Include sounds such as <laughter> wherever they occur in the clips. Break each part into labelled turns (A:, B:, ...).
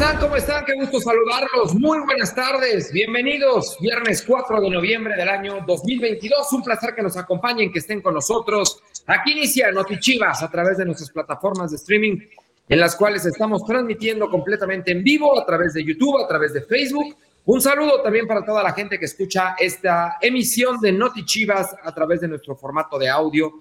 A: están? ¿Cómo están? Qué gusto saludarlos. Muy buenas tardes. Bienvenidos. Viernes 4 de noviembre del año 2022. Un placer que nos acompañen, que esten con nosotros. Aquí inicia Notichivas a través de nuestras plataformas de streaming, en las cuales estamos transmitiendo completamente en vivo a través de YouTube, a través de Facebook. Un saludo también para toda la gente que escucha esta emisión de Notichivas a través de nuestro formato de audio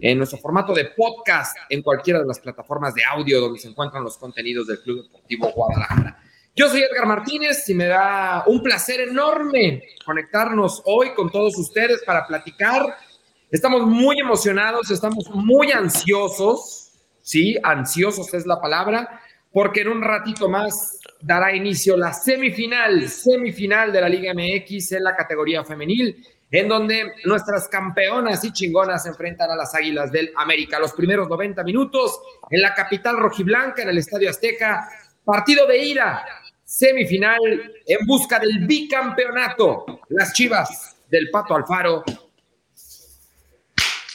A: en nuestro formato de podcast en cualquiera de las plataformas de audio donde se encuentran los contenidos del Club Deportivo Guadalajara. Yo soy Edgar Martínez y me da un placer enorme conectarnos hoy con todos ustedes para platicar. Estamos muy emocionados, estamos muy ansiosos, sí, ansiosos es la palabra, porque en un ratito más dará inicio la semifinal, semifinal de la Liga MX en la categoría femenil en donde nuestras campeonas y chingonas se enfrentan a las Águilas del América. Los primeros 90 minutos en la capital rojiblanca, en el Estadio Azteca, partido de ida, semifinal en busca del bicampeonato. Las Chivas del Pato Alfaro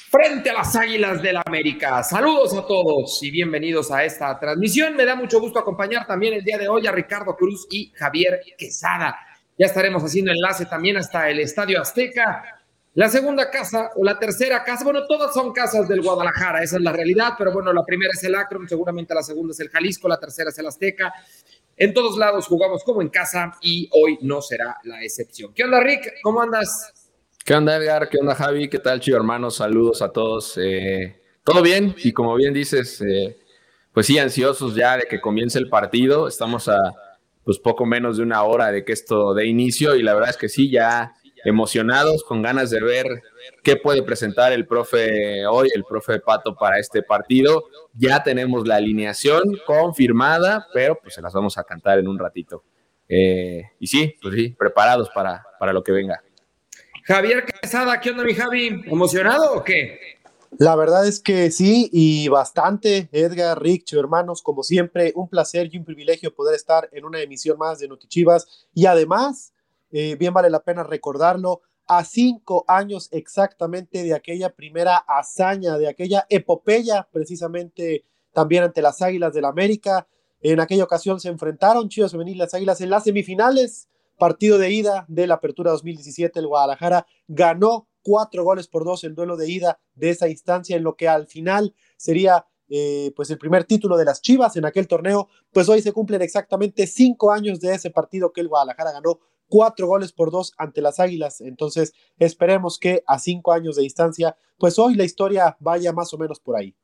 A: frente a las Águilas del América. Saludos a todos y bienvenidos a esta transmisión. Me da mucho gusto acompañar también el día de hoy a Ricardo Cruz y Javier Quesada. Ya estaremos haciendo enlace también hasta el Estadio Azteca. La segunda casa o la tercera casa, bueno, todas son casas del Guadalajara, esa es la realidad, pero bueno, la primera es el Akron, seguramente la segunda es el Jalisco, la tercera es el Azteca. En todos lados jugamos como en casa y hoy no será la excepción. ¿Qué onda, Rick? ¿Cómo andas?
B: ¿Qué onda, Edgar? ¿Qué onda, Javi? ¿Qué tal, chido hermanos? Saludos a todos. Eh, Todo bien, y como bien dices, eh, pues sí, ansiosos ya de que comience el partido. Estamos a pues poco menos de una hora de que esto dé inicio y la verdad es que sí, ya emocionados, con ganas de ver qué puede presentar el profe hoy, el profe Pato para este partido. Ya tenemos la alineación confirmada, pero pues se las vamos a cantar en un ratito. Eh, y sí, pues sí, preparados para, para lo que venga.
A: Javier Quesada, ¿qué onda mi Javi? ¿Emocionado o qué?
C: La verdad es que sí, y bastante, Edgar, Rick, hermanos, como siempre, un placer y un privilegio poder estar en una emisión más de Notichivas. Y además, eh, bien vale la pena recordarlo, a cinco años exactamente de aquella primera hazaña, de aquella epopeya, precisamente también ante las Águilas del la América. En aquella ocasión se enfrentaron Chivas Femenil las Águilas en las semifinales, partido de ida de la Apertura 2017. El Guadalajara ganó cuatro goles por dos el duelo de ida de esa instancia, en lo que al final sería eh, pues el primer título de las Chivas en aquel torneo, pues hoy se cumplen exactamente cinco años de ese partido que el Guadalajara ganó cuatro goles por dos ante las Águilas. Entonces esperemos que a cinco años de distancia, pues hoy la historia vaya más o menos por ahí.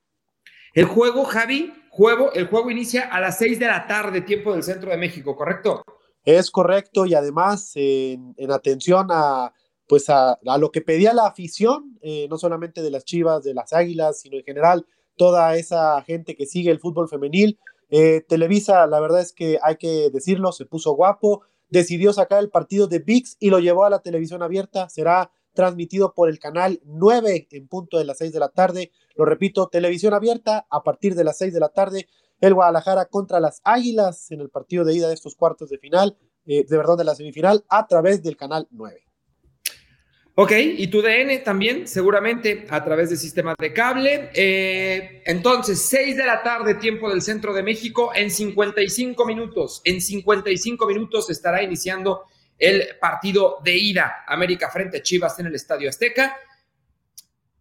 A: El juego, Javi, juego, el juego inicia a las seis de la tarde, tiempo del centro de México, ¿correcto?
C: Es correcto y además en atención a pues a, lo que pedía la afición, eh, no solamente de las Chivas, de las Águilas, sino en general toda esa gente que sigue el fútbol femenil. Eh, Televisa, la verdad es que hay que decirlo, se puso guapo, decidió sacar el partido de VIX y lo llevó a la televisión abierta, será transmitido por el canal 9 en punto de las 6 de la tarde. Lo repito, televisión abierta a partir de las 6 de la tarde. El Guadalajara contra las Águilas en el partido de ida de estos cuartos de final, eh, de verdad de la semifinal, a través del canal 9.
A: Ok, y tu DN también, seguramente a través de sistemas de cable. Eh, entonces, 6 de la tarde, tiempo del centro de México, en 55 minutos. En 55 minutos estará iniciando el partido de ida América frente a Chivas en el Estadio Azteca.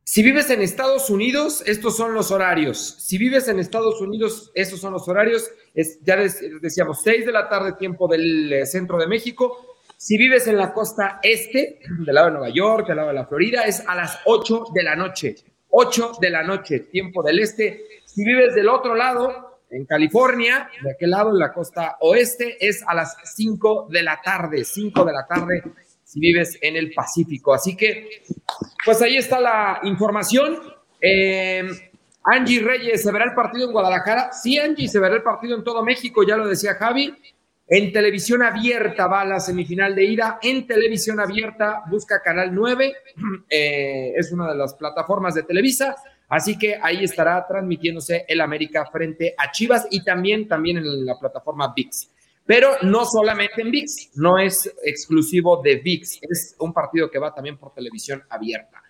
A: Si vives en Estados Unidos, estos son los horarios. Si vives en Estados Unidos, estos son los horarios. Es, ya decíamos, 6 de la tarde, tiempo del eh, centro de México. Si vives en la costa este, del lado de Nueva York, del lado de la Florida, es a las 8 de la noche. 8 de la noche, tiempo del este. Si vives del otro lado, en California, de aquel lado, en la costa oeste, es a las 5 de la tarde. 5 de la tarde si vives en el Pacífico. Así que, pues ahí está la información. Eh, Angie Reyes, ¿se verá el partido en Guadalajara? Sí, Angie, se verá el partido en todo México, ya lo decía Javi. En televisión abierta va la semifinal de ida. En televisión abierta busca Canal 9. <clears throat> Eh, es una de las plataformas de Televisa. Así que ahí estará transmitiéndose el América frente a Chivas y también, también en la plataforma VIX. Pero no solamente en VIX, no es exclusivo de VIX, es un partido que va también por televisión abierta.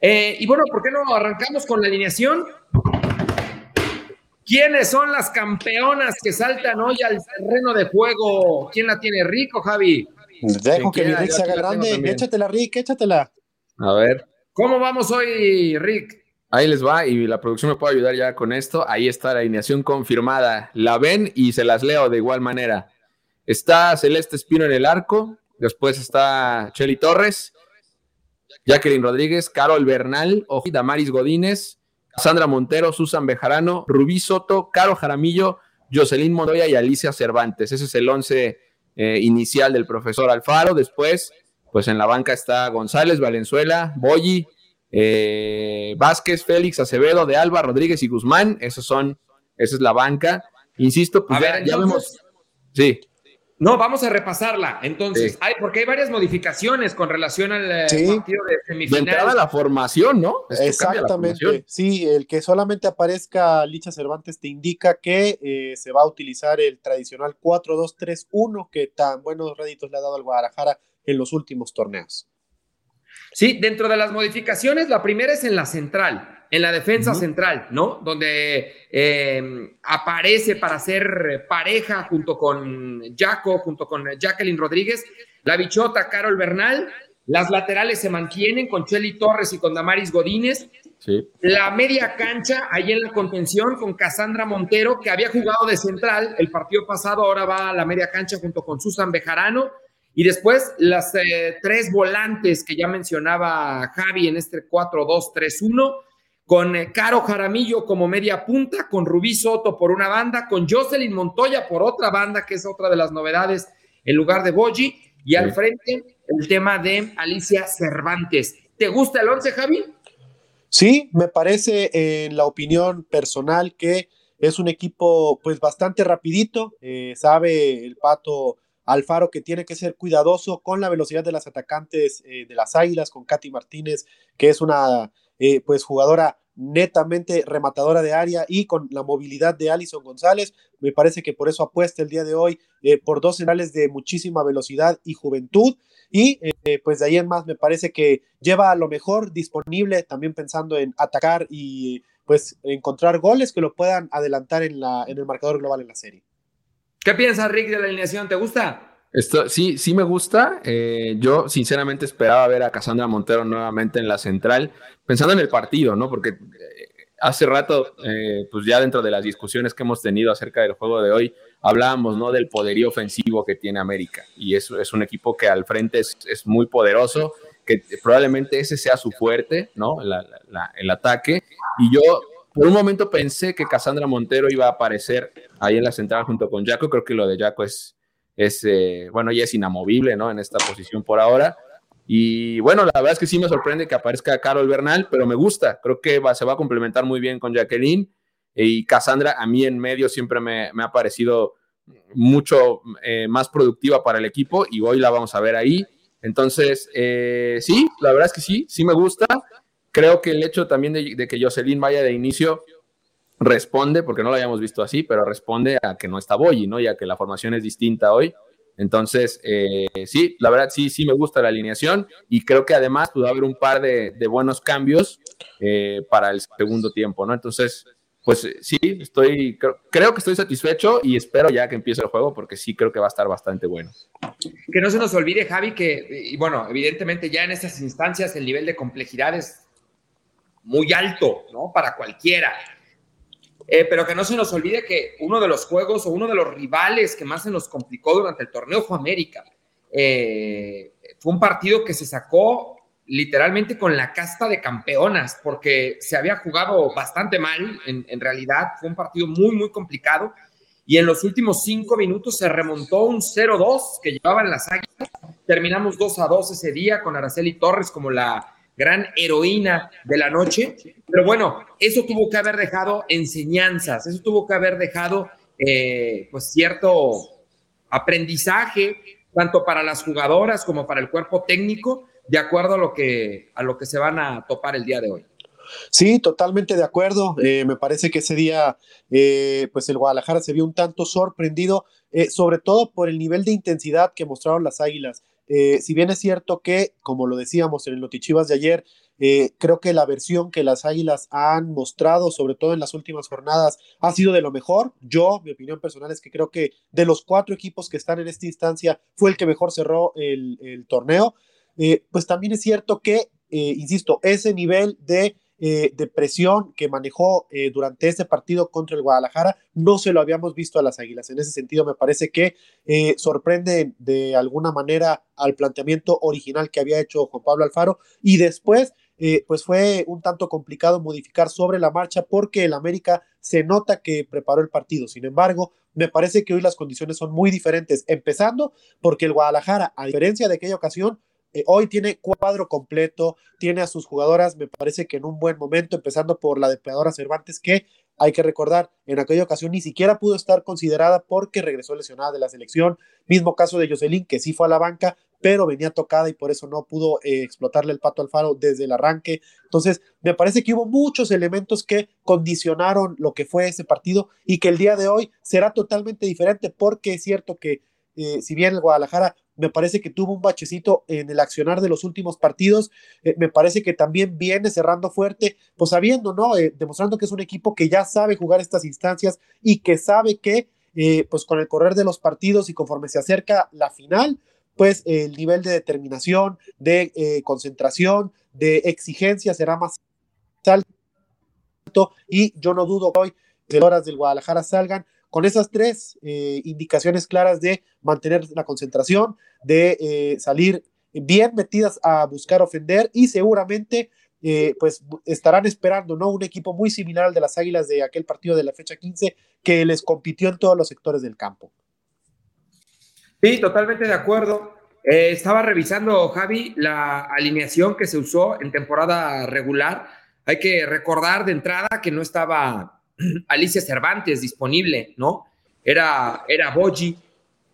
A: Eh, y bueno, ¿por qué no arrancamos con la alineación? ¿Quiénes son las campeonas que saltan hoy al terreno de juego? ¿Quién la tiene rico, Javi?
C: Dejo que mi Rick se haga grande. Échatela, Rick, échatela.
B: A ver.
A: ¿Cómo vamos hoy, Rick?
B: Ahí les va y la producción me puede ayudar ya con esto. Ahí está la alineación confirmada. La ven y se las leo de igual manera. Está Celeste Espino en el arco. Después está Cheli Torres, Jacqueline Rodríguez, Carol Bernal, Damaris Godínez, Sandra Montero, Susan Bejarano, Rubí Soto, Caro Jaramillo, Jocelyn Montoya y Alicia Cervantes. Ese es el once eh, inicial del profesor Alfaro. Después, pues en la banca está González, Valenzuela, Boyi, eh, Vázquez, Félix, Acevedo, De Alba, Rodríguez y Guzmán. Esos son, esa es la banca. Insisto, pues ya, vemos. Sí.
A: No, vamos a repasarla. Entonces, hay, porque hay varias modificaciones con relación al eh, partido de semifinal.
B: De entrada la formación, ¿no?
C: Exactamente. Sí, el que solamente aparezca Licha Cervantes te indica que eh, se va a utilizar el tradicional 4-2-3-1 que tan buenos réditos le ha dado al Guadalajara en los últimos torneos.
A: Sí, dentro de las modificaciones, la primera es en la central en la defensa central, ¿no? Donde eh, aparece para ser pareja junto con Jaco, junto con Jacqueline Rodríguez, la bichota Carol Bernal, las laterales se mantienen con Chelly Torres y con Damaris Godínez. Sí. La media cancha, ahí en la contención, con Cassandra Montero, que había jugado de central el partido pasado, ahora va a la media cancha junto con Susan Bejarano. Y después las eh, tres volantes que ya mencionaba Javi en este 4-2-3-1 con eh, Caro Jaramillo como media punta, con Rubí Soto por una banda, con Jocelyn Montoya por otra banda, que es otra de las novedades en lugar de Boji, y al frente el tema de Alicia Cervantes. ¿Te gusta el once, Javi?
C: Sí, me parece en la opinión personal que es un equipo pues bastante rapidito, eh, sabe el pato Alfaro que tiene que ser cuidadoso con la velocidad de las atacantes eh, de las Águilas, con Katy Martínez, que es una pues jugadora netamente rematadora de área y con la movilidad de Alison González. Me parece que por eso apuesta el día de hoy eh, por dos centrales de muchísima velocidad y juventud. Y eh, pues de ahí en más me parece que lleva a lo mejor disponible, también pensando en atacar y pues encontrar goles que lo puedan adelantar en, la, en el marcador global en la serie.
A: ¿Qué piensas, Rick, de la alineación? ¿Te gusta?
B: Esto, sí, sí me gusta. Eh, yo sinceramente esperaba ver a Cassandra Montero nuevamente en la central, pensando en el partido, ¿no? Porque eh, hace rato, eh, pues ya dentro de las discusiones que hemos tenido acerca del juego de hoy, hablábamos, ¿no? Del poderío ofensivo que tiene América. Y es, es un equipo que al frente es, es, muy poderoso, que probablemente ese sea su fuerte, ¿no? el ataque. Y yo por un momento pensé que Cassandra Montero iba a aparecer ahí en la central junto con Jaco. Creo que lo de Jaco es es, eh, bueno, ya es inamovible, ¿no? En esta posición por ahora. Y bueno, la verdad es que sí me sorprende que aparezca Carol Bernal, pero me gusta. Creo que se va a complementar muy bien con Jacqueline. Y Cassandra, a mí en medio siempre me, ha parecido mucho eh, más productiva para el equipo y hoy la vamos a ver ahí. Entonces, eh, sí, la verdad es que sí, sí me gusta. Creo que el hecho también de, de que Jocelyn vaya de inicio responde, porque no lo habíamos visto así, pero responde a que no está Boyi, ¿no? Y a que la formación es distinta hoy. Entonces, eh, sí, la verdad sí, sí me gusta la alineación y creo que además pudo haber un par de, buenos cambios eh, para el segundo tiempo, ¿no? Entonces, pues sí, estoy, creo, que estoy satisfecho y espero ya que empiece el juego porque sí creo que va a estar bastante bueno.
A: Que no se nos olvide, Javi, que, y bueno, evidentemente ya en estas instancias el nivel de complejidad es muy alto, ¿no? Para cualquiera. Eh, pero que no se nos olvide que uno de los juegos o uno de los rivales que más se nos complicó durante el torneo fue América. Eh, fue un partido que se sacó literalmente con la casta de campeonas, porque se había jugado bastante mal, en, realidad fue un partido muy, muy complicado, y en los últimos cinco minutos se remontó un 0-2 que llevaban las águilas, terminamos 2-2 ese día con Araceli Torres como la gran heroína de la noche. Pero bueno, eso tuvo que haber dejado enseñanzas, eso tuvo que haber dejado eh, pues cierto aprendizaje, tanto para las jugadoras como para el cuerpo técnico, de acuerdo a lo que, a lo que se van a topar el día de hoy.
C: Sí, totalmente de acuerdo. Eh, me parece que ese día, eh, pues el Guadalajara se vio un tanto sorprendido, sobre todo por el nivel de intensidad que mostraron las Águilas. Eh, si bien es cierto que, como lo decíamos en el Notichivas de ayer, Eh, creo que la versión que las Águilas han mostrado, sobre todo en las últimas jornadas, ha sido de lo mejor. Yo, mi opinión personal es que creo que de los cuatro equipos que están en esta instancia fue el que mejor cerró el, torneo. Eh, pues también es cierto que, insisto, ese nivel de eh, de presión que manejó eh, durante este partido contra el Guadalajara, no se lo habíamos visto a las Águilas. En ese sentido, me parece que eh, sorprende de alguna manera al planteamiento original que había hecho Juan Pablo Alfaro y después, pues fue un tanto complicado modificar sobre la marcha porque el América se nota que preparó el partido. Sin embargo, me parece que hoy las condiciones son muy diferentes, empezando porque el Guadalajara, a diferencia de aquella ocasión, eh, hoy tiene cuadro completo, tiene a sus jugadoras, me parece que en un buen momento, empezando por la depredadora Cervantes, que hay que recordar, en aquella ocasión ni siquiera pudo estar considerada porque regresó lesionada de la selección. Mismo caso de Jocelyn, que sí fue a la banca, pero venía tocada y por eso no pudo eh, explotarle el pato al faro desde el arranque. Entonces, me parece que hubo muchos elementos que condicionaron lo que fue ese partido y que el día de hoy será totalmente diferente porque es cierto que eh, si bien el Guadalajara me parece que tuvo un bachecito en el accionar de los últimos partidos, eh, me parece que también viene cerrando fuerte, pues sabiendo, ¿no? Eh, demostrando que es un equipo que ya sabe jugar estas instancias y que sabe que, pues con el correr de los partidos y conforme se acerca la final, pues el nivel de determinación, de concentración, de exigencia será más alto y yo no dudo que hoy horas del Guadalajara salgan con esas tres eh, indicaciones claras de mantener la concentración, de eh, salir bien metidas a buscar ofender y seguramente eh, pues estarán esperando ¿no? un equipo muy similar al de las Águilas de aquel partido de la fecha 15 que les compitió en todos los sectores del campo.
A: Sí, totalmente de acuerdo. estaba revisando, Javi, la alineación que se usó en temporada regular. Hay que recordar de entrada que no estaba Alicia Cervantes disponible, ¿no? Era, era Boji.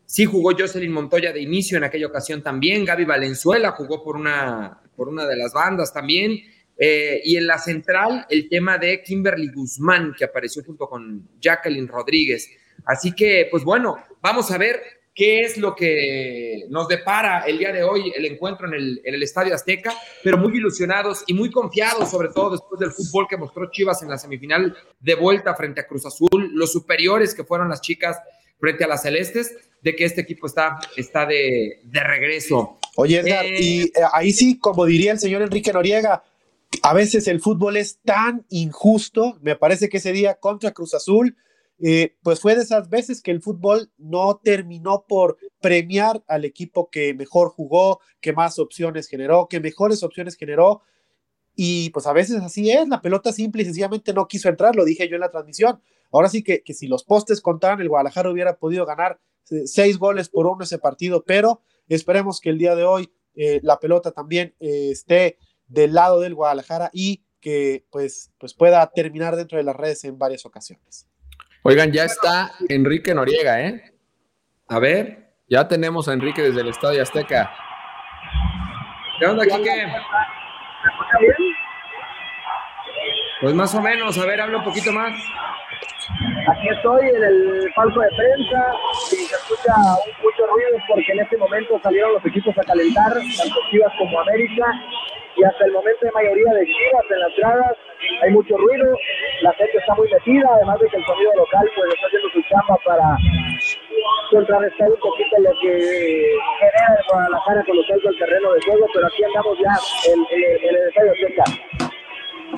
A: Sí jugó Jocelyn Montoya de inicio en aquella ocasión también. Gaby Valenzuela jugó por una, por una de las bandas también. Eh, y en la central, el tema de Kimberly Guzmán, que apareció junto con Jacqueline Rodríguez. Así que, pues bueno, vamos a ver qué es lo que nos depara el día de hoy el encuentro en el, en el, Estadio Azteca, pero muy ilusionados y muy confiados, sobre todo después del fútbol que mostró Chivas en la semifinal de vuelta frente a Cruz Azul, los superiores que fueron las chicas frente a las celestes, de que este equipo está, está de, de regreso.
C: Oye, Edgar, eh, y eh, ahí sí, como diría el señor Enrique Noriega, a veces el fútbol es tan injusto, me parece que ese día contra Cruz Azul, eh, pues fue de esas veces que el fútbol no terminó por premiar al equipo que mejor jugó, que más opciones generó, que mejores opciones generó. Y pues a veces así es, la pelota simple y sencillamente no quiso entrar, lo dije yo en la transmisión. Ahora sí que, que si los postes contaran, el Guadalajara hubiera podido ganar eh, seis goles por uno ese partido, pero esperemos que el día de hoy eh, la pelota también esté del lado del Guadalajara y que pues, pues pueda terminar dentro de las redes en varias ocasiones.
B: Oigan, ya está Enrique Noriega, ¿eh?
A: A ver.
B: Ya tenemos a Enrique desde el Estadio Azteca.
A: ¿Qué onda, Quique? Pues más o menos, a ver, habla un poquito más.
D: Aquí estoy en el palco de prensa y se escucha mucho ruido porque en este momento salieron los equipos a calentar, tanto Chivas como América, y hasta el momento hay mayoría de Chivas en las gradas hay mucho ruido, la gente está muy metida, además de que el sonido local pues está haciendo su chamba para contrarrestar un poquito lo que genera el Guadalajara con los del terreno de juego, pero aquí andamos ya en, el estadio cerca.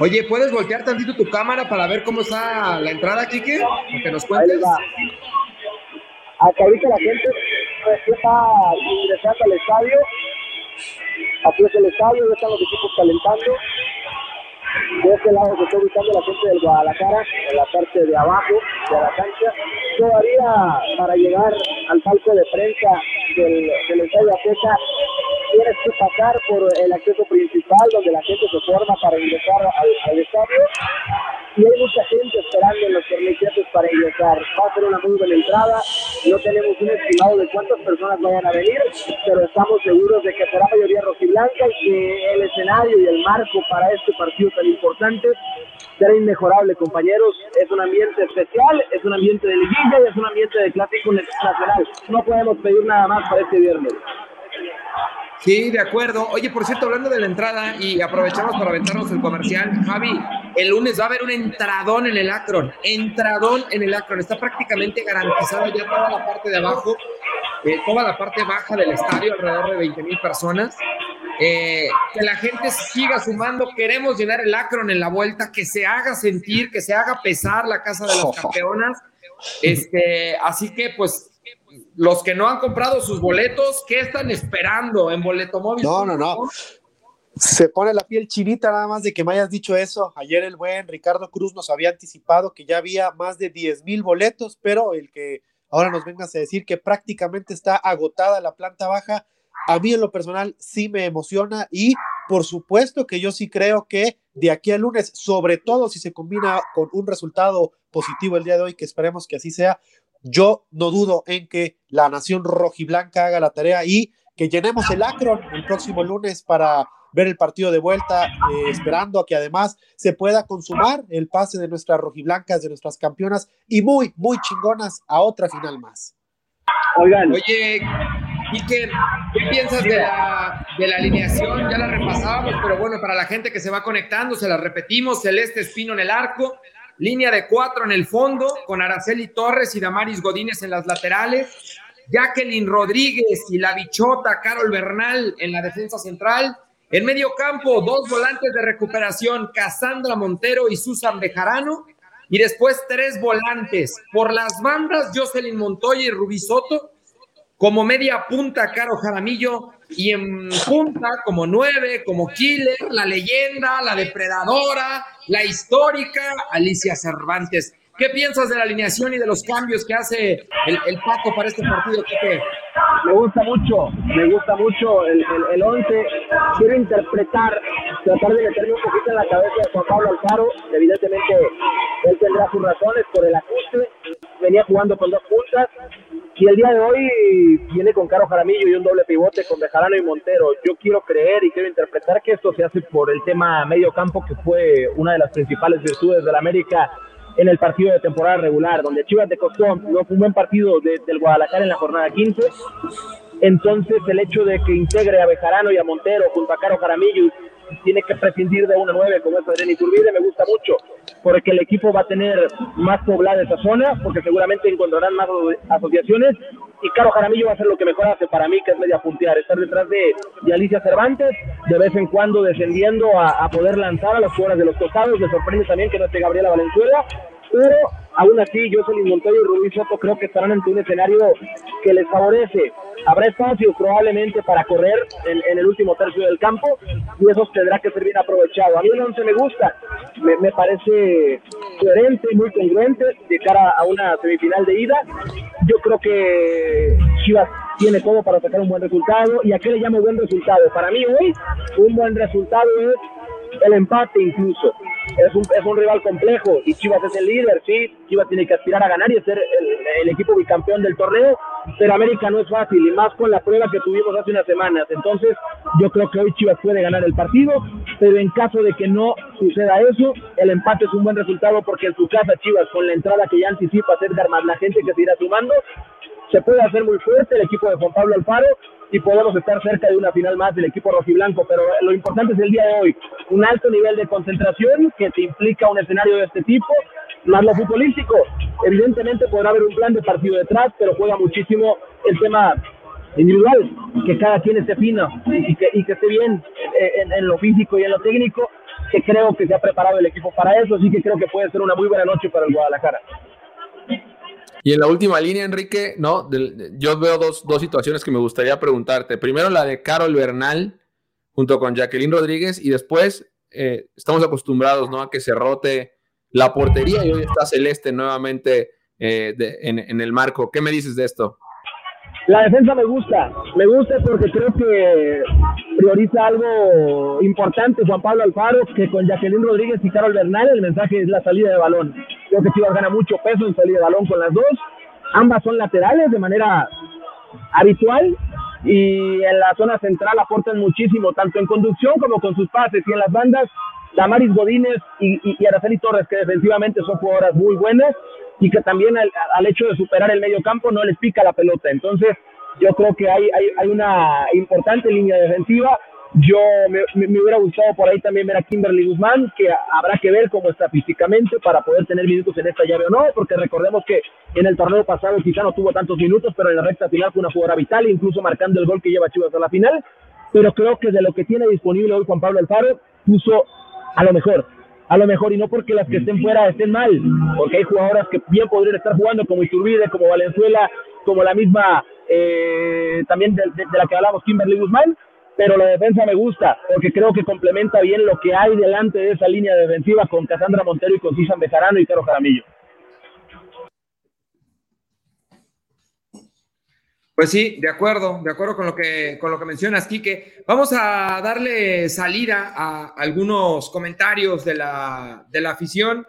A: Oye, ¿puedes voltear tantito tu cámara para ver cómo está la entrada, Kike? Que nos cuentes.
D: Acá ahorita la gente está ingresando al estadio. Aquí es el estadio, ya están los equipos calentando. De este lado se está ubicando la gente del Guadalajara, en la parte de abajo de la cancha. Todavía para llegar al palco de prensa del, del Estadio Azteca tienes que pasar por el acceso principal donde la gente se forma para ingresar al, estadio y hay mucha gente esperando en los torniquetes para ingresar. Va a ser una muy buena entrada, no tenemos un estimado de cuántas personas vayan a venir, pero estamos seguros de que será mayoría rojiblanca y que el escenario y el marco para este partido tan importante será inmejorable, compañeros. Es un ambiente especial, es un ambiente de liguilla y es un ambiente de clásico nacional. No podemos pedir nada más para este viernes.
A: Sí, de acuerdo. Oye, por cierto, hablando de la entrada y aprovechamos para aventarnos el comercial, Javi, el lunes va a haber un entradón en el Akron, entradón en el Akron, está prácticamente garantizada ya toda la parte de abajo, eh, toda la parte baja del estadio, alrededor de 20 mil personas. Eh, que la gente siga sumando, queremos llenar el Akron en la vuelta, que se haga sentir, que se haga pesar la casa de las <laughs> campeonas. Este, así que pues los que no han comprado sus boletos, ¿qué están esperando en Boleto Móvil?
C: No, no, no. Se pone la piel chinita nada más de que me hayas dicho eso. Ayer el buen Ricardo Cruz nos había anticipado que ya había más de 10 mil boletos, pero el que ahora nos vengas a decir que prácticamente está agotada la planta baja, a mí en lo personal sí me emociona y por supuesto que yo sí creo que de aquí al lunes, sobre todo si se combina con un resultado positivo el día de hoy, que esperemos que así sea, yo no dudo en que la nación rojiblanca haga la tarea y que llenemos el Akron el próximo lunes para ver el partido de vuelta, eh, esperando a que además se pueda consumar el pase de nuestras rojiblancas, de nuestras campeonas y muy, muy chingonas a otra final más.
A: Oigan. Oye, ¿y qué, piensas de la, de la alineación? Ya la repasábamos, pero bueno, para la gente que se va conectando, se la repetimos, Celeste Espino en el arco, Línea de cuatro en el fondo, con Araceli Torres y Damaris Godínez en las laterales. Jacqueline Rodríguez y la bichota Carol Bernal en la defensa central. En medio campo, dos volantes de recuperación, Cassandra Montero y Susan Bejarano. Y después tres volantes. Por las bandas, Jocelyn Montoya y Rubí Soto. Como media punta, Caro Jaramillo. Y en punta, como nueve, como killer, la leyenda, la depredadora, la histórica Alicia Cervantes. ¿Qué piensas de la alineación y de los cambios que hace el, el Paco para este partido,
D: Me gusta mucho, me gusta mucho el, el, once. Quiero interpretar, tratar de meterme un poquito en la cabeza de Juan Pablo Alfaro. Evidentemente, él tendrá sus razones por el ajuste. Venía jugando con dos puntas. Y el día de hoy viene con Caro Jaramillo y un doble pivote con Bejarano y Montero. Yo quiero creer y quiero interpretar que esto se hace por el tema medio campo, que fue una de las principales virtudes del América en el partido de temporada regular, donde Chivas de Costón no fue un buen partido del Guadalajara en la jornada 15. Entonces, el hecho de que integre a Bejarano y a Montero junto a Caro Jaramillo tiene que prescindir de una nueve como es Adrián Iturbide, me gusta mucho, porque el equipo va a tener más poblada esa zona, porque seguramente encontrarán más asociaciones, y Caro Jaramillo va a hacer lo que mejor hace para mí, que es media puntear, estar detrás de, Alicia Cervantes, de vez en cuando descendiendo a, a poder lanzar a las jugadoras de los costados, me sorprende también que no esté Gabriela Valenzuela, pero aún así Jocelyn Montoya y Rubí Soto creo que estarán ante un escenario que les favorece. Habrá espacio probablemente para correr en, el último tercio del campo y eso tendrá que ser bien aprovechado. A mí el 11 me gusta, me, parece coherente, muy congruente de cara a una semifinal de ida. Yo creo que Chivas tiene todo para sacar un buen resultado. ¿Y a qué le llamo buen resultado? Para mí hoy un buen resultado es el empate incluso. Es un, es un rival complejo y Chivas es el líder, sí, Chivas tiene que aspirar a ganar y ser el, equipo bicampeón del torneo, pero América no es fácil y más con la prueba que tuvimos hace unas semanas. Entonces yo creo que hoy Chivas puede ganar el partido, pero en caso de que no suceda eso, el empate es un buen resultado porque en su casa Chivas con la entrada que ya anticipa Edgar más la gente que se irá sumando, se puede hacer muy fuerte el equipo de Juan Pablo Alfaro y podemos estar cerca de una final más del equipo rojiblanco, pero lo importante es el día de hoy, un alto nivel de concentración que te implica un escenario de este tipo, más lo futbolístico. Evidentemente podrá haber un plan de partido detrás, pero juega muchísimo el tema individual, que cada quien esté fino y que, y que esté bien en, en, lo físico y en lo técnico, que creo que se ha preparado el equipo para eso, así que creo que puede ser una muy buena noche para el Guadalajara.
B: Y en la última línea, Enrique, no, yo veo dos, situaciones que me gustaría preguntarte. Primero la de Carol Bernal junto con Jacqueline Rodríguez y después eh, estamos acostumbrados ¿no? a que se rote la portería y hoy está Celeste nuevamente eh, en, el marco. ¿Qué me dices de esto?
D: La defensa me gusta, me gusta porque creo que prioriza algo importante Juan Pablo Alfaro, que con Jacqueline Rodríguez y Carol Bernal el mensaje es la salida de balón. Creo que Chivas gana mucho peso en salida de balón con las dos. Ambas son laterales de manera habitual y en la zona central aportan muchísimo, tanto en conducción como con sus pases y en las bandas. Damaris Godínez y, y, Araceli Torres, que defensivamente son jugadoras muy buenas y que también al, al, hecho de superar el medio campo no les pica la pelota. Entonces, Yo creo que hay, hay, hay una importante línea defensiva. Yo me, me, hubiera gustado por ahí también ver a Kimberly Guzmán, que habrá que ver cómo está físicamente para poder tener minutos en esta llave o no, porque recordemos que en el torneo pasado quizá no tuvo tantos minutos, pero en la recta final fue una jugadora vital, incluso marcando el gol que lleva Chivas a la final. Pero creo que de lo que tiene disponible hoy Juan Pablo Alfaro, puso a lo mejor a lo mejor, y no porque las que estén fuera estén mal, porque hay jugadoras que bien podrían estar jugando, como Iturbide, como Valenzuela, como la misma, eh, también de, la que hablamos, Kimberly Guzmán, pero la defensa me gusta, porque creo que complementa bien lo que hay delante de esa línea defensiva con Casandra Montero y con Susan Bejarano y Caro Jaramillo.
A: Pues sí, de acuerdo, de acuerdo con lo que, con lo que mencionas, Quique. Vamos a darle salida a algunos comentarios de la, de la afición.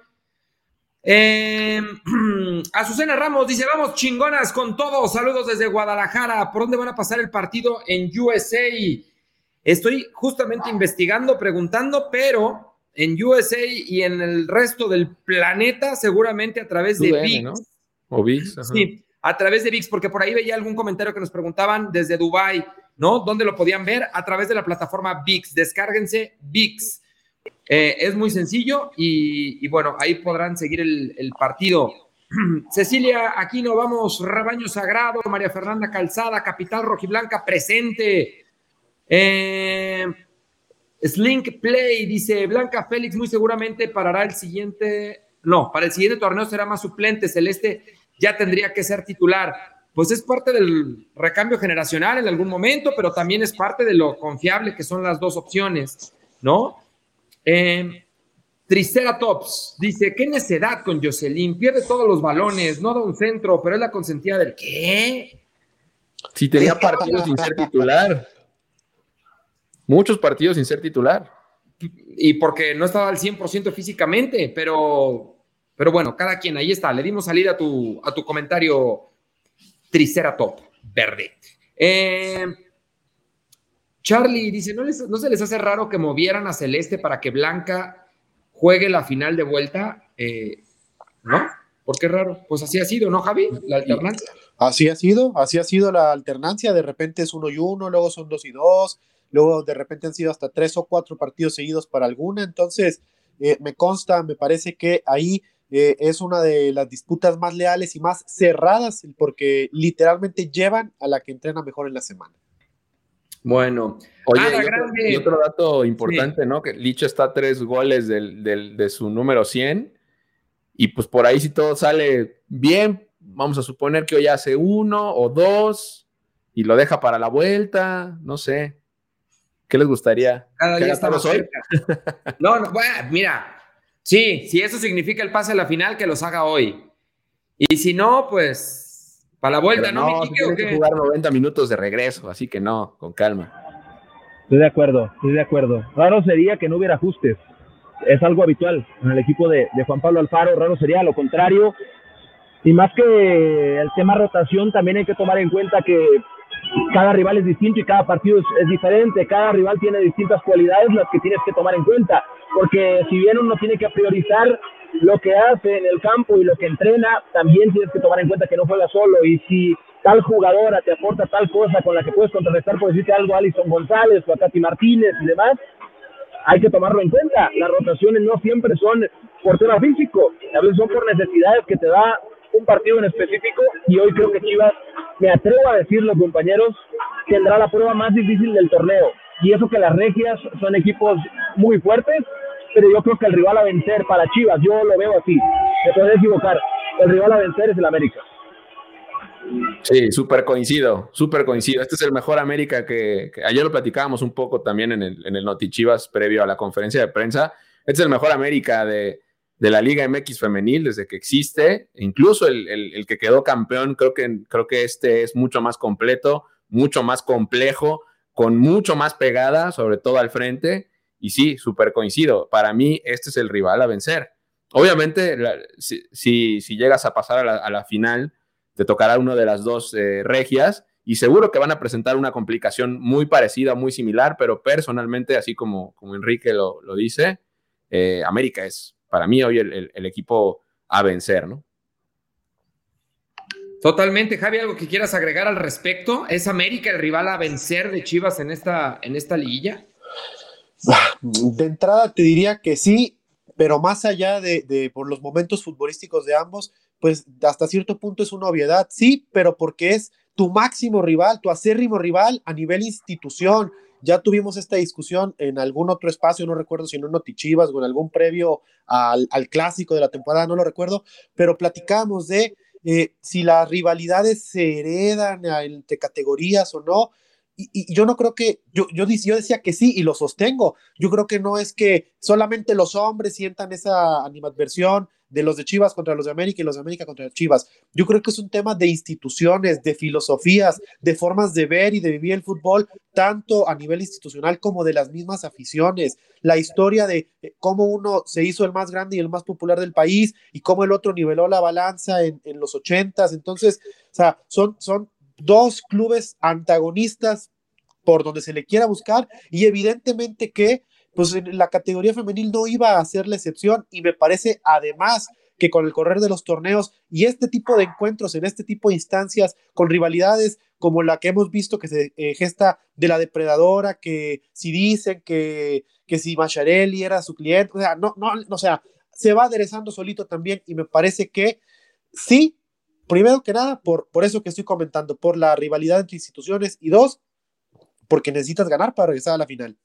A: Eh, <clears throat> Azucena Ramos dice, vamos chingonas con todo, saludos desde Guadalajara, ¿por dónde van a pasar el partido en USA? Estoy justamente investigando, preguntando, pero en USA y en el resto del planeta, seguramente a través de VIX.
B: O VIX.
A: Sí, a través de VIX, porque por ahí veía algún comentario que nos preguntaban desde Dubai, ¿no? ¿Dónde lo podían ver? A través de la plataforma VIX. Descárguense VIX. Eh, es muy sencillo y, bueno, ahí podrán seguir el, partido. <clears throat> Cecilia Aquino, vamos, Rabaño Sagrado, María Fernanda Calzada, Capital Rojiblanca, presente. Eh, Slink Play, dice Blanca Félix, muy seguramente parará el siguiente, no, para el siguiente torneo será más suplente, Celeste ya tendría que ser titular. Pues es parte del recambio generacional en algún momento, pero también es parte de lo confiable que son las dos opciones, ¿no? Eh, Triceratops dice, qué necedad con Jocelyn, pierde todos los balones, no da un centro, pero es la consentida del qué.
B: Si tenía partidos sin ser titular. Muchos partidos sin ser titular.
A: Y porque no estaba al 100% físicamente, pero pero bueno, cada quien, ahí está. Le dimos salida a tu, a tu comentario Triceratop verde. Eh, Charlie dice, ¿no, ¿no se les hace raro que movieran a Celeste para que Blanca juegue la final de vuelta? Eh, ¿No? ¿Por qué raro? Pues así ha sido, ¿no, Javi? La alternancia.
C: Así ha sido, así ha sido la alternancia. De repente es uno y uno, luego son dos y dos, luego de repente han sido hasta tres o cuatro partidos seguidos para alguna. Entonces, eh, me consta, me parece que ahí eh, es una de las disputas más leales y más cerradas porque literalmente llevan a la que entrena mejor en la semana.
A: Bueno,
B: Oye, y, otro, dato importante, ¿no? Que Licho está a tres goles de su número 100 y pues por ahí si todo sale bien, vamos a suponer que hoy hace uno o dos y lo deja para la vuelta, no sé. ¿Qué les gustaría?
A: Cada día estamos hoy. <laughs> no, no, bueno, mira, Sí, si eso significa el pase a la final, que los haga hoy. Y si no, pues para la vuelta, ¿no?
B: no tiene que jugar 90 minutos de regreso, así que no, con calma.
D: Estoy de acuerdo, estoy de acuerdo. Raro sería que no hubiera ajustes. Es algo habitual en el equipo de, de Juan Pablo Alfaro. Raro sería lo contrario. Y más que el tema rotación, también hay que tomar en cuenta que cada rival es distinto y cada partido es, diferente, cada rival tiene distintas cualidades las que tienes que tomar en cuenta, porque si bien uno tiene que priorizar lo que hace en el campo y lo que entrena, también tienes que tomar en cuenta que no juega solo. Y si tal jugadora te aporta tal cosa con la que puedes contrarrestar, por decirte algo a Alison González o a Tati Martínez y demás, hay que tomarlo en cuenta. Las rotaciones no siempre son por tema físico, a veces son por necesidades que te da un partido en específico y hoy creo que Chivas me atrevo a decirlo, compañeros, tendrá la prueba más difícil del torneo. Y eso que las regias son equipos muy fuertes, pero yo creo que el rival a vencer para Chivas, yo lo veo así, me puedes equivocar, el rival a vencer es el América.
B: Sí, súper coincido, súper coincido. Este es el mejor América que, ayer lo platicábamos un poco también en el, en el Noti Chivas previo a la conferencia de prensa. Este es el mejor América de, de la Liga MX femenil desde que existe, incluso el, que quedó campeón, creo que, creo que este es mucho más completo, mucho más complejo, con mucho más pegada, sobre todo al frente, y sí, súper coincido, para mí este es el rival a vencer. Obviamente, si, si, llegas a pasar a la, final, te tocará uno de las dos eh, regias, y seguro que van a presentar una complicación muy parecida, muy similar, pero personalmente, así como, como Enrique lo, dice, eh, América es para mí hoy el, equipo a vencer, ¿no?
A: Totalmente, Javi, algo que quieras agregar al respecto. ¿Es América el rival a vencer de Chivas en esta, en esta liguilla?
C: De entrada te diría que sí, pero más allá de, de, por los momentos futbolísticos de ambos, pues hasta cierto punto es una obviedad, sí, pero porque es tu máximo rival, tu acérrimo rival a nivel institución. Ya tuvimos esta discusión en algún otro espacio, no recuerdo si en un Notichivas o en algún previo al, al clásico de la temporada, no lo recuerdo, pero platicamos de eh, si las rivalidades se heredan entre categorías o no. Y, yo no creo que, yo, yo, yo, decía que sí y lo sostengo. Yo creo que no es que solamente los hombres sientan esa animadversión de los de Chivas contra los de América y los de América contra Chivas. Yo creo que es un tema de instituciones, de filosofías, de formas de ver y de vivir el fútbol, tanto a nivel institucional como de las mismas aficiones. La historia de eh, cómo uno se hizo el más grande y el más popular del país y cómo el otro niveló la balanza en, en los ochentas. Entonces, o sea, son, son dos clubes antagonistas por donde se le quiera buscar y evidentemente que pues la categoría femenil no iba a ser la excepción y me parece además que con el correr de los torneos y este tipo de encuentros en este tipo de instancias con rivalidades como la que hemos visto que se eh, gesta de la depredadora, que si dicen que, que si Macharelli era su cliente, o sea, no, no, o sea, se va aderezando solito también y me parece que sí, primero que nada, por, por eso que estoy comentando, por la rivalidad entre instituciones y dos, porque necesitas ganar para regresar a la final.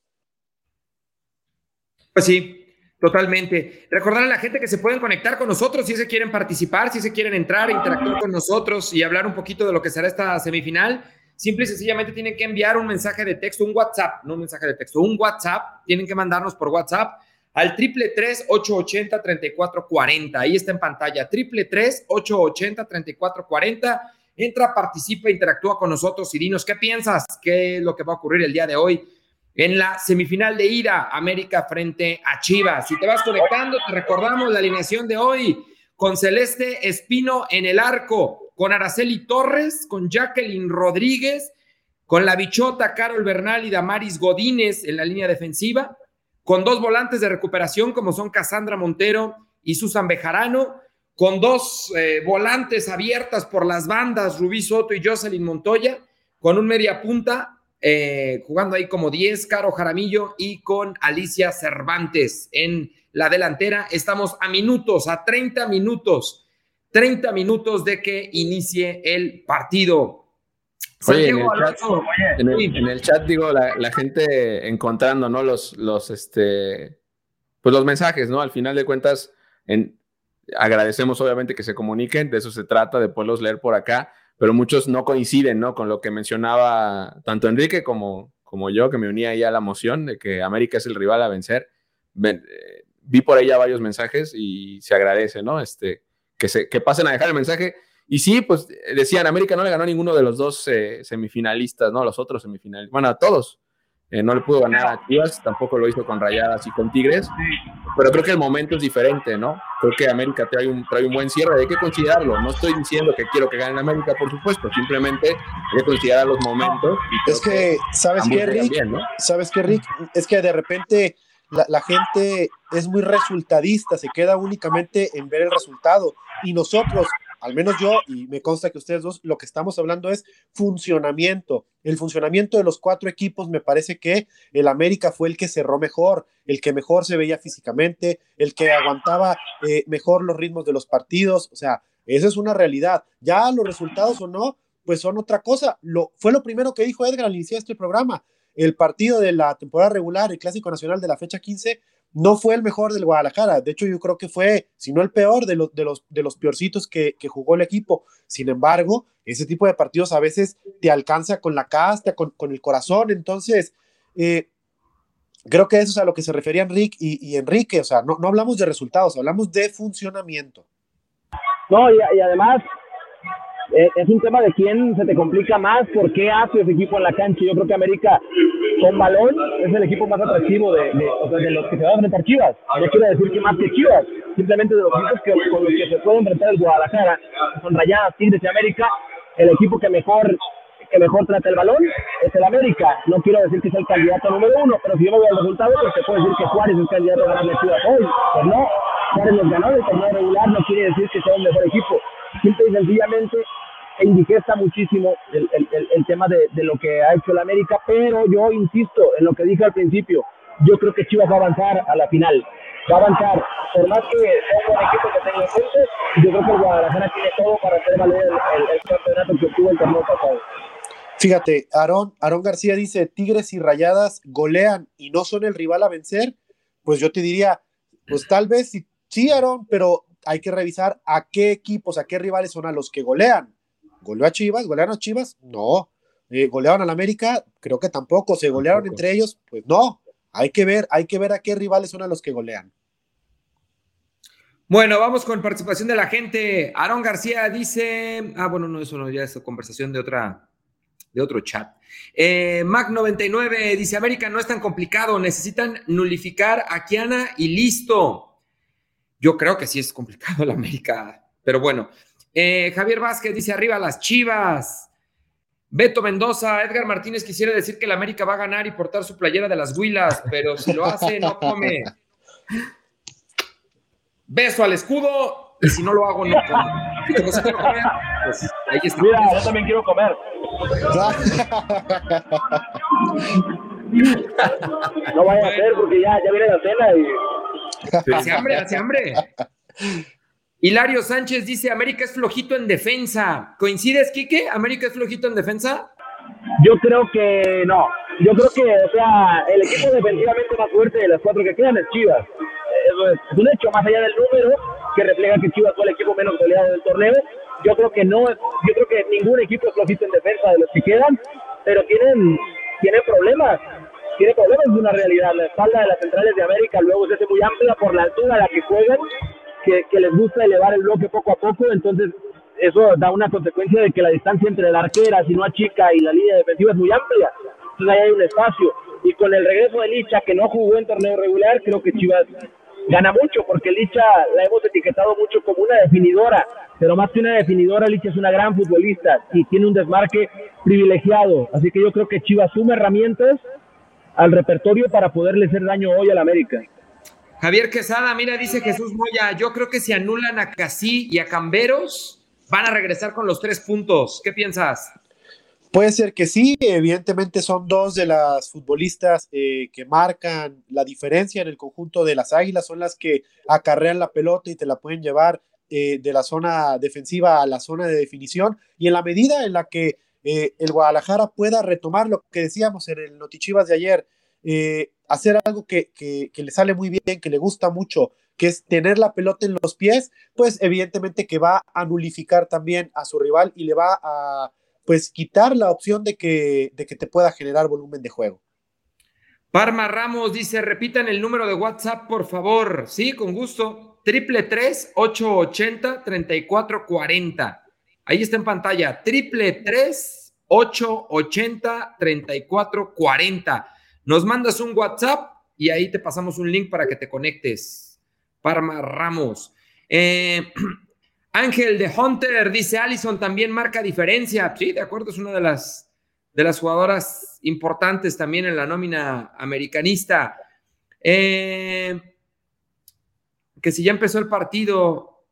A: Pues sí, totalmente. Recordar a la gente que se pueden conectar con nosotros si se quieren participar, si se quieren entrar, interactuar con nosotros y hablar un poquito de lo que será esta semifinal. Simple y sencillamente tienen que enviar un mensaje de texto, un WhatsApp, no un mensaje de texto, un WhatsApp. Tienen que mandarnos por WhatsApp al triple tres ocho ochenta treinta y cuatro cuarenta. Ahí está en pantalla, triple tres ocho ochenta treinta y cuatro cuarenta. Entra, participa, interactúa con nosotros y dinos qué piensas, qué es lo que va a ocurrir el día de hoy en la semifinal de ida, América frente a Chivas. Si te vas conectando, te recordamos la alineación de hoy con Celeste Espino en el arco, con Araceli Torres, con Jacqueline Rodríguez, con la bichota Carol Bernal y Damaris Godínez en la línea defensiva, con dos volantes de recuperación como son Cassandra Montero y Susan Bejarano, con dos eh, volantes abiertas por las bandas, Rubí Soto y Jocelyn Montoya, con un media punta eh, jugando ahí como 10, Caro Jaramillo y con Alicia Cervantes en la delantera. Estamos a minutos, a 30 minutos, 30 minutos de que inicie el partido.
B: Oye, en, el chat, digo, la, gente encontrando, ¿no? Los, los, este, pues los mensajes, ¿no? Al final de cuentas, en, agradecemos obviamente que se comuniquen, de eso se trata, de poderlos leer por acá pero muchos no coinciden, ¿no? Con lo que mencionaba tanto Enrique como, como yo, que me unía ahí a la moción de que América es el rival a vencer. Eh, vi por ahí ya varios mensajes y se agradece, ¿no? Este, que, se, que pasen a dejar el mensaje. Y sí, pues decían, América no le ganó ninguno de los dos eh, semifinalistas, ¿no? Los otros semifinalistas. Bueno, a todos. Eh, no le pudo ganar a Chivas, tampoco lo hizo con Rayadas y con Tigres, pero creo que el momento es diferente, ¿no? Creo que América trae un, trae un buen cierre, hay que considerarlo. No estoy diciendo que quiero que gane América, por supuesto, simplemente hay que considerar los momentos.
C: es que, ¿sabes qué, Rick? ¿Sabes qué, Rick? Es que de repente la, la, gente es muy resultadista, se queda únicamente en ver el resultado. Y nosotros, al menos yo, y me consta que ustedes dos, lo que estamos hablando es funcionamiento. El funcionamiento de los cuatro equipos me parece que el América fue el que cerró mejor, el que mejor se veía físicamente, el que aguantaba eh, mejor los ritmos de los partidos. O sea, esa es una realidad. Ya los resultados o no, pues son otra cosa. Lo, fue lo primero que dijo Edgar al iniciar este programa. El partido de la temporada regular, el Clásico Nacional de la fecha 15, no fue el mejor del Guadalajara. De hecho, yo creo que fue, si no el peor, de, los, de, los, de los peorcitos que, jugó el equipo. Sin embargo, ese tipo de partidos a veces te alcanza con la casta, con, el corazón. Entonces, eh, creo que eso es a lo que se refería Enrique y, Enrique. O sea, no, no, hablamos de resultados, hablamos de funcionamiento.
D: No, y, además, es un tema de quién se te complica más, por qué hace ese equipo en la cancha. Yo creo que América con balón es el equipo más atractivo de, de, los que se va a enfrentar Chivas. No quiero decir que más que Chivas, simplemente de los equipos que, con los que se puede enfrentar el Guadalajara, son Rayadas, Tigres y América, el equipo que mejor que mejor trata el balón es el América. No quiero decir que sea el candidato número uno, pero si yo me voy al resultado, pues te decir que Juárez es el candidato a ganar la Chivas hoy. Pues no, Juárez los ganó el torneo regular, no quiere decir que sea un mejor equipo. Simple y sencillamente indigesta muchísimo el, el, el tema de, de, lo que ha hecho el América, pero yo insisto en lo que dije al principio, yo creo que Chivas va a avanzar a la final, va a avanzar, por más que sea un equipo que tenga puntos, yo creo que el Guadalajara tiene todo para hacer valer el, el campeonato que obtuvo el torneo pasado.
C: Fíjate, Aarón, Aarón García dice, Tigres y Rayadas golean y no son el rival a vencer, pues yo te diría, pues tal vez sí, sí Aarón, pero hay que revisar a qué equipos, a qué rivales son a los que golean. ¿Goleó a Chivas? ¿Golearon a Chivas? No. Eh, ¿Golearon al América? Creo que tampoco. ¿Se golearon tampoco. entre ellos? Pues no. Hay que ver, hay que ver a qué rivales son a los que golean.
A: Bueno, vamos con participación de la gente. Aarón García dice, ah, bueno, no, eso no, ya es conversación de otra, de otro chat. Eh, Mac99 dice, América no es tan complicado, necesitan nulificar a Kiana y listo. Yo creo que sí es complicado la América, pero bueno. Eh, Javier Vázquez dice, arriba las chivas. Beto Mendoza, Edgar Martínez quisiera decir que la América va a ganar y portar su playera de las huilas, pero si lo hace, no come. Beso al escudo, y si no lo hago, no como. Quiero comer, pues ahí está.
D: Mira, yo también quiero comer. <laughs> no vaya a ser porque ya, ya viene la cena y.
A: Hace hambre, hace hambre. Hilario Sánchez dice: América es flojito en defensa. ¿Coincides, Quique? ¿América es flojito en defensa?
D: Yo creo que no. Yo creo que, o sea, el equipo defensivamente más fuerte de las cuatro que quedan es Chivas. Eso es, es un hecho, más allá del número, que refleja que Chivas fue el equipo menos goleado del torneo. Yo creo que no, yo creo que ningún equipo es flojito en defensa de los que quedan, pero tienen, tienen problemas. Tiene problemas de una realidad. La espalda de las centrales de América luego se hace muy amplia por la altura a la que juegan, que, que les gusta elevar el bloque poco a poco, entonces eso da una consecuencia de que la distancia entre la arquera, si no chica y la línea defensiva es muy amplia. Entonces ahí hay un espacio. Y con el regreso de Licha, que no jugó en torneo regular, creo que Chivas gana mucho, porque Licha la hemos etiquetado mucho como una definidora. Pero más que una definidora, Licha es una gran futbolista y tiene un desmarque privilegiado. Así que yo creo que Chivas suma herramientas al repertorio para poderle hacer daño hoy al América.
A: Javier Quesada, mira, dice Jesús Moya, yo creo que si anulan a Casí y a Camberos, van a regresar con los tres puntos. ¿Qué piensas?
C: Puede ser que sí, evidentemente son dos de las futbolistas eh, que marcan la diferencia en el conjunto de las Águilas, son las que acarrean la pelota y te la pueden llevar eh, de la zona defensiva a la zona de definición, y en la medida en la que eh, el Guadalajara pueda retomar lo que decíamos en el Notichivas de ayer, eh, hacer algo que, que, le sale muy bien, que le gusta mucho, que es tener la pelota en los pies, pues evidentemente que va a nulificar también a su rival y le va a pues quitar la opción de que, de que te pueda generar volumen de juego.
A: Parma Ramos dice, repitan el número de WhatsApp, por favor. Sí, con gusto. Triple 3 880 3440. Ahí está en pantalla. Triple 3 880 3440 nos mandas un WhatsApp y ahí te pasamos un link para que te conectes. Parma Ramos. Eh, <clears throat> Ángel de Hunter dice, Allison también marca diferencia. Sí, de acuerdo, es una de las, de las jugadoras importantes también en la nómina americanista. Eh, que si ya empezó el partido,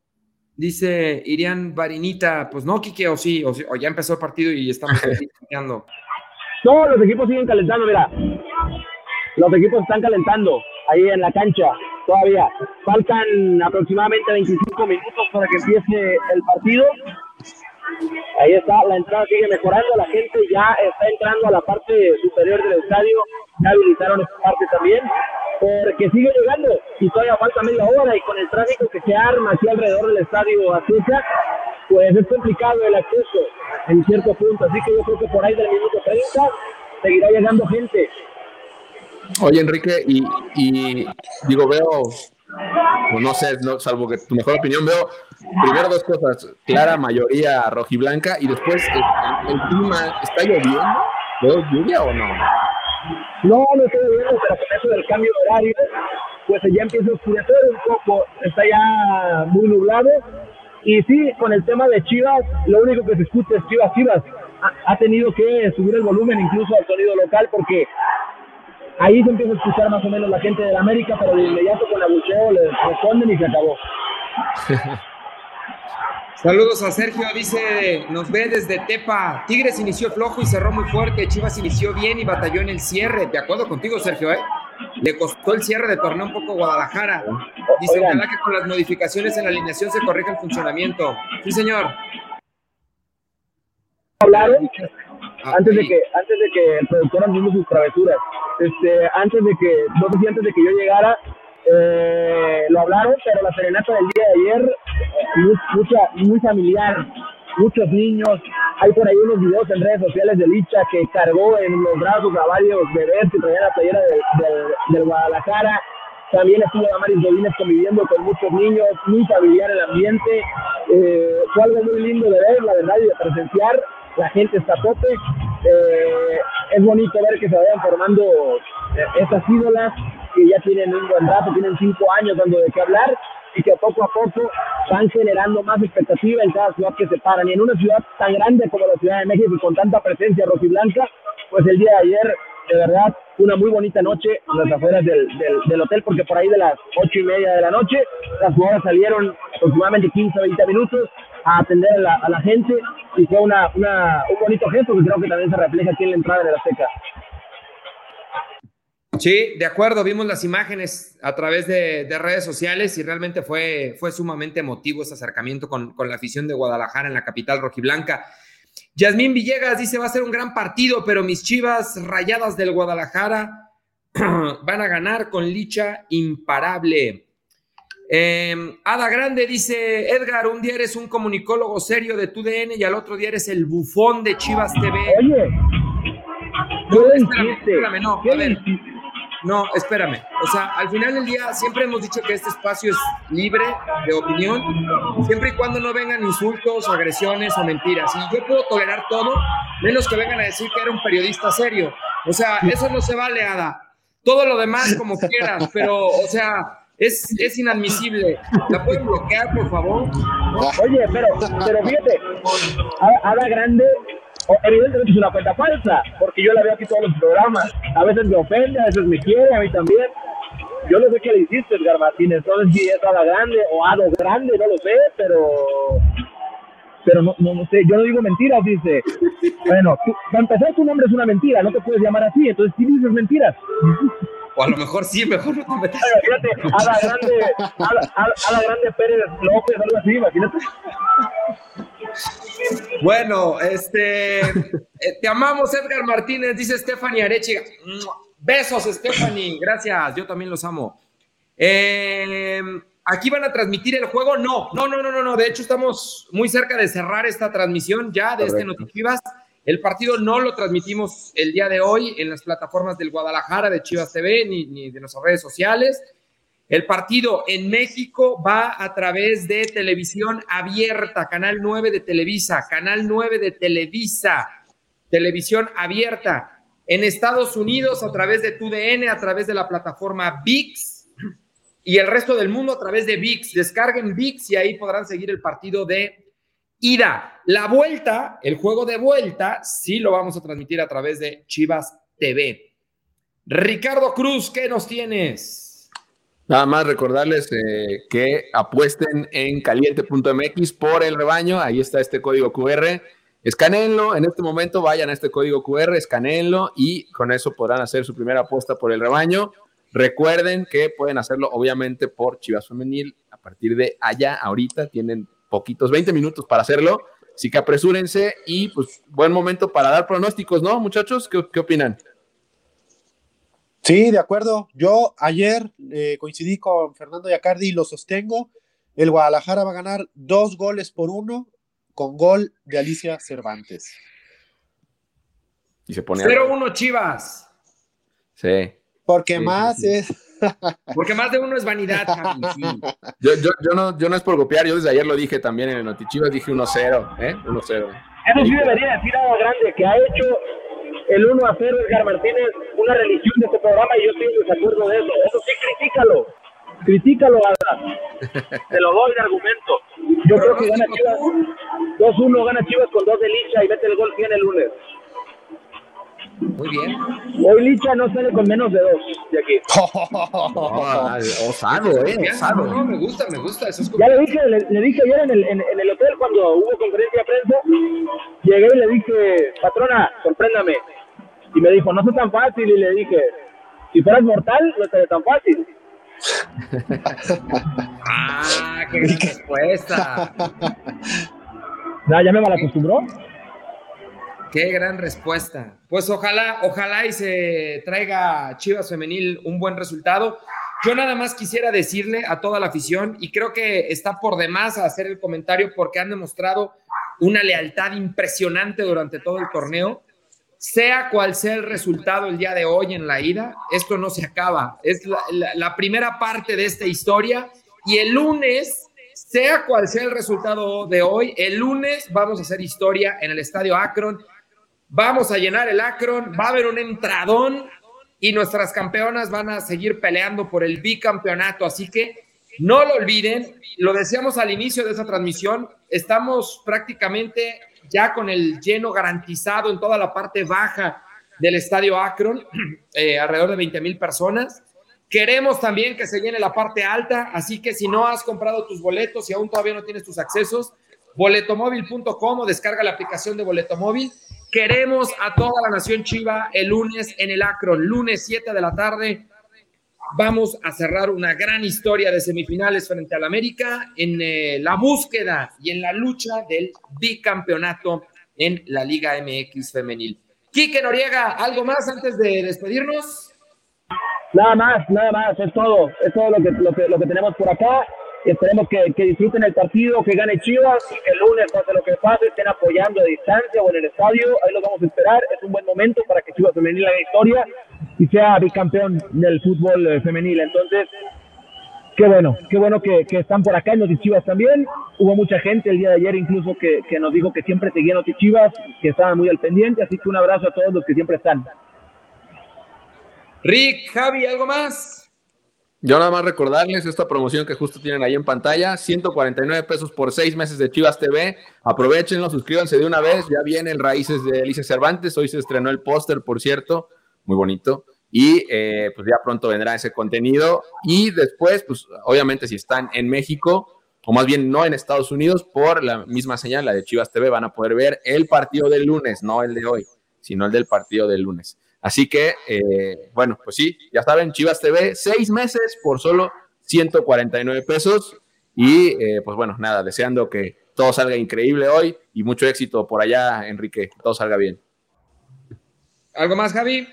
A: dice Irian Barinita, pues no, Quique, o sí, o, o ya empezó el partido y estamos <laughs> calentando.
D: No, los equipos siguen calentando, mira. Los equipos están calentando ahí en la cancha todavía. Faltan aproximadamente 25 minutos para que empiece el partido. Ahí está, la entrada sigue mejorando, la gente ya está entrando a la parte superior del estadio, ya habilitaron esta parte también, porque sigue llegando y todavía falta media hora y con el tráfico que se arma aquí alrededor del estadio Azteca, pues es complicado el acceso en cierto punto, así que yo creo que por ahí del minuto 30 seguirá llegando gente.
B: Oye, Enrique, y, digo, veo, no sé, no, salvo que tu mejor opinión, veo primero dos cosas, clara mayoría rojiblanca y después el, el clima, ¿está lloviendo? ¿Veo lluvia o no?
D: No, no está lloviendo, pero con eso del cambio de horario, pues ya empieza a oscurecer un poco, está ya muy nublado. Y sí, con el tema de Chivas, lo único que se escucha es Chivas, Chivas. Ha tenido que subir el volumen incluso al sonido local porque ahí se empieza a escuchar más o menos la gente de la América, pero de inmediato con abucheo le responden y se acabó. <laughs>
A: Saludos a Sergio, dice, nos ve desde Tepa. Tigres inició flojo y cerró muy fuerte. Chivas inició bien y batalló en el cierre. De acuerdo contigo, Sergio, ¿eh? Le costó el cierre de torneo un poco Guadalajara. Dice, ojalá que con las modificaciones en la alineación se corrija el funcionamiento. Sí, señor.
D: Hablaron ah, antes de que antes de que el productor sus travesuras. Este, antes de que, no sé si antes de que yo llegara, eh, lo hablaron, pero la serenata del día de ayer, mucha, muy familiar, muchos niños. Hay por ahí unos videos en redes sociales de Licha que cargó en los brazos a varios bebés que traían la playera del, Guadalajara. También estuvo Damaris Godínez conviviendo con muchos niños, muy familiar el ambiente. Eh, fue algo muy lindo de ver, la verdad, y de presenciar. La gente está tope. Eh, es bonito ver que se vayan formando eh, estas ídolas que ya tienen un buen rato, tienen cinco años dando de qué hablar y que poco a poco van generando más expectativa en cada ciudad que se paran. Y en una ciudad tan grande como la Ciudad de México y con tanta presencia rojiblanca, pues el día de ayer, de verdad, una muy bonita noche en las afueras del, del, hotel, porque por ahí de las ocho y media de la noche, las jugadoras salieron aproximadamente 15 o 20 minutos a atender a la, gente y fue una, una, un bonito gesto que creo que también se refleja aquí en la entrada de la Azteca.
A: Sí, de acuerdo, vimos las imágenes a través de, redes sociales y realmente fue, fue sumamente emotivo ese acercamiento con, la afición de Guadalajara en la capital rojiblanca. Yasmín Villegas dice, va a ser un gran partido, pero mis chivas rayadas del Guadalajara <clears throat> van a ganar con licha imparable. Em, Ada Grande dice, Edgar, un día eres un comunicólogo serio de tu DN y al otro día eres el bufón de Chivas TV.
D: Oye,
A: no, espérame, no, a ver. No, espérame. O sea, al final del día siempre hemos dicho que este espacio es libre de opinión, siempre y cuando no vengan insultos, agresiones o mentiras. Y yo puedo tolerar todo, menos que vengan a decir que era un periodista serio. O sea, eso no se vale, Ada. Todo lo demás como quieras, pero, o sea, es, es inadmisible. ¿La pueden bloquear, por favor?
D: Oye, pero, pero fíjate, Ada Grande evidentemente es una cuenta falsa, porque yo la veo aquí todos los programas. A veces me ofende, a veces me quiere, a mí también. Yo no sé qué le hiciste, Edgar Martínez. No sé si es Ada Grande o Ado Grande, no lo sé, pero. Pero no, no, sé, yo no digo mentiras, dice. Bueno, para empezar, tu nombre es una mentira, no te puedes llamar así, entonces sí dices mentiras.
A: O a lo mejor sí, mejor no te metas.
D: Fíjate, Ada Grande, Ada, Grande Pérez López, algo así, imagínate.
A: Bueno, este, eh, te amamos, Edgar Martínez, dice Stephanie Arechiga. Besos, Stephanie, gracias, yo también los amo. Em, ¿Aquí van a transmitir el juego? No, no, no, no, no, De hecho, estamos muy cerca de cerrar esta transmisión ya de este Notichivas. El partido no lo transmitimos el día de hoy en las plataformas del Guadalajara, de Chivas TV, ni, ni de nuestras redes sociales. El partido en México va a través de televisión abierta, Canal 9 de Televisa, Canal 9 de Televisa, televisión abierta. En Estados Unidos a través de TUDN, a través de la plataforma VIX y el resto del mundo a través de VIX. Descarguen VIX y ahí podrán seguir el partido de ida. La vuelta, el juego de vuelta, sí lo vamos a transmitir a través de Chivas TV. Ricardo Cruz, ¿qué nos tienes?
B: Nada más recordarles eh, que apuesten en caliente.mx por el rebaño. Ahí está este código QR. Escaneenlo en este momento, vayan a este código QR, escaneenlo y con eso podrán hacer su primera apuesta por el rebaño. Recuerden que pueden hacerlo obviamente por Chivas Femenil a partir de allá. Ahorita tienen poquitos, 20 minutos para hacerlo. Así que apresúrense y pues buen momento para dar pronósticos, ¿no, muchachos? ¿Qué, qué opinan?
C: Sí, de acuerdo. Yo ayer eh, coincidí con Fernando Yacardi y lo sostengo. El Guadalajara va a ganar dos goles por uno con gol de Alicia Cervantes.
A: Y se pone 0-1 Chivas.
B: Sí.
C: Porque más es.
A: Porque más de uno es vanidad,
B: yo, yo, yo, no, yo no es por copiar, yo desde ayer lo dije también en el Notichivas, dije 1-0, ¿eh? 1-0.
D: Eso sí debería decir algo grande, que ha hecho el 1 a 0 Edgar Martínez una religión de este programa y yo estoy en desacuerdo de eso. Eso sí, critícalo. Critícalo, Adra. Te lo doy de argumento. Yo creo que gana Chivas 2-1, gana Chivas con dos de Licha y mete el gol 100 el lunes.
A: Muy bien.
D: Hoy Licha no sale con menos de dos de aquí. <laughs>
B: Osado, eh, osado.
A: No, me gusta, me gusta. Eso es
D: Ya le dije, le, le dije ayer en el, en, en el hotel cuando hubo conferencia de prensa, llegué y le dije, patrona, sorpréndame. Y me dijo, no es tan fácil. Y le dije, si fueras mortal, no sería tan fácil. <laughs> <laughs>
A: Ah, qué gran respuesta.
D: Ya, ya me malacostumbró.
A: Qué gran respuesta. Pues ojalá, ojalá y se traiga Chivas Femenil un buen resultado. Yo nada más quisiera decirle a toda la afición, y creo que está por demás hacer el comentario porque han demostrado una lealtad impresionante durante todo el torneo. Sea cual sea el resultado el día de hoy en la ida, esto no se acaba. Es la, la- primera parte de esta historia y el lunes, sea cual sea el resultado de hoy, el lunes vamos a hacer historia en el Estadio Akron. Vamos a llenar el Akron, va a haber un entradón y nuestras campeonas van a seguir peleando por el bicampeonato. Así que no lo olviden, lo decíamos al inicio de esa transmisión, estamos prácticamente ya con el lleno garantizado en toda la parte baja del estadio Akron, <clears throat> eh, alrededor de 20 mil personas. Queremos también que se llene la parte alta, así que si no has comprado tus boletos y aún todavía no tienes tus accesos, boletomóvil.com o descarga la aplicación de Boletomóvil. Queremos a toda la nación Chiva el lunes en el Akron, lunes 7 de la tarde. Vamos a cerrar una gran historia de semifinales frente al América en eh, la búsqueda y en la lucha del bicampeonato en la Liga MX femenil. Quique Noriega, ¿algo más antes de despedirnos?
D: Nada más, nada más, es todo, es todo lo que, lo que, lo que tenemos por acá. Esperemos que, que disfruten el partido, que gane Chivas y que el lunes, pase lo que pase, estén apoyando a distancia o en el estadio. Ahí los vamos a esperar. Es un buen momento para que Chivas Femenil haga historia y sea bicampeón del fútbol eh, femenil. Entonces, qué bueno, qué bueno que, que están por acá en Noti Chivas también. Hubo mucha gente el día de ayer incluso que, que nos dijo que siempre seguían Noti Chivas, que estaban muy al pendiente. Así que un abrazo a todos los que siempre están.
A: Rick, Javi, ¿algo más?
B: Yo nada más recordarles esta promoción que justo tienen ahí en pantalla, 149 pesos por seis meses de Chivas TV. Aprovechenlo, suscríbanse de una vez. Ya viene el Raíces de Alicia Cervantes. Hoy se estrenó el póster, por cierto, muy bonito. Y eh, pues ya pronto vendrá ese contenido. Y después, pues obviamente si están en México, o más bien no en Estados Unidos, por la misma señal, la de Chivas TV, van a poder ver el partido del lunes, no el de hoy, sino el del partido del lunes. Así que, eh, bueno, pues sí, ya saben, Chivas TV, seis meses por solo 149 pesos. Y eh, pues bueno, nada, deseando que todo salga increíble hoy y mucho éxito por allá, Enrique, que todo salga bien.
A: ¿Algo más, Javi?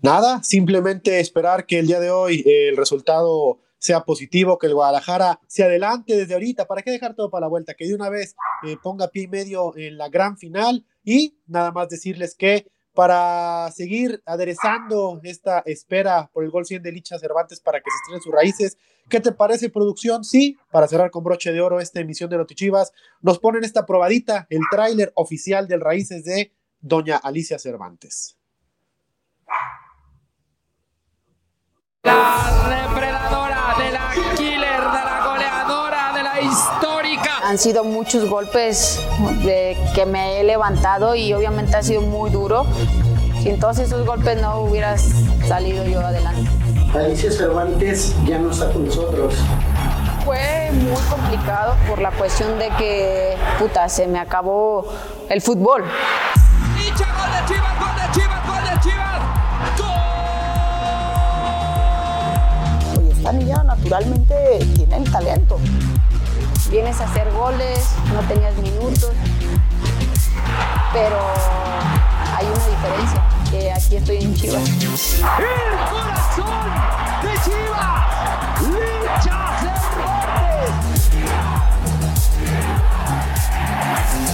C: Nada, simplemente esperar que el día de hoy eh, el resultado sea positivo, que el Guadalajara se adelante desde ahorita. ¿Para qué dejar todo para la vuelta? Que de una vez eh, ponga pie y medio en la gran final y nada más decirles que para seguir aderezando esta espera por el gol 100 de Licha Cervantes para que se estrenen sus raíces. ¿Qué te parece, producción? Sí, para cerrar con broche de oro esta emisión de Notichivas, nos ponen esta probadita, el tráiler oficial del Raíces de Doña Alicia Cervantes.
A: La depredadora de la killer, de la goleadora, de la histórica.
E: Han sido muchos golpes de que me he levantado y obviamente ha sido muy duro. Sin todos esos golpes no hubiera salido yo adelante.
F: Alicia Cervantes ya no está con nosotros.
E: Fue muy complicado por la cuestión de que, puta, se me acabó el fútbol.
A: Licha, gol de Chivas, gol de Chivas, gol de Chivas.
E: Oye, esta niña naturalmente tiene el talento. Vienes a hacer goles, no tenías minutos, pero hay una diferencia, que aquí estoy en Chivas.
A: El corazón de Chivas. Licha Cervantes.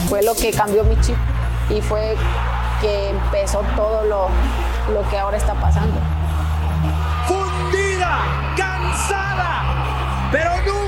E: Fue lo que cambió mi chip y fue que empezó todo lo, lo que ahora está pasando.
G: fundida, cansada, pero nunca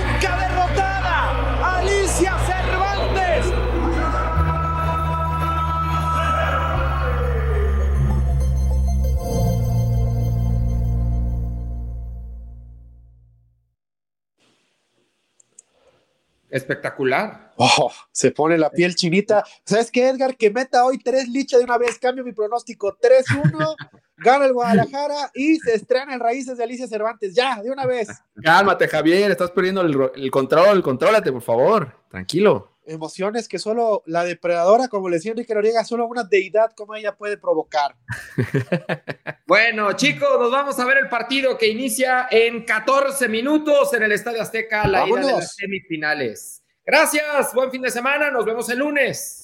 A: Espectacular.
C: Oh, se pone la piel chinita. ¿Sabes qué, Edgar? Que meta hoy tres lichas de una vez. Cambio mi pronóstico. 3-1. gana el Guadalajara y se estrena en Raíces de Alicia Cervantes. Ya, de una vez.
B: Cálmate, Javier. Estás perdiendo el, el control. Contrólate, por favor. Tranquilo
C: emociones que solo la depredadora, como le decía Enrique Noriega, solo una deidad como ella puede provocar. <laughs>
A: bueno, chicos, nos vamos a ver el partido que inicia en 14 minutos en el Estadio Azteca, la ida de las semifinales. Gracias, buen fin de semana, nos vemos el lunes.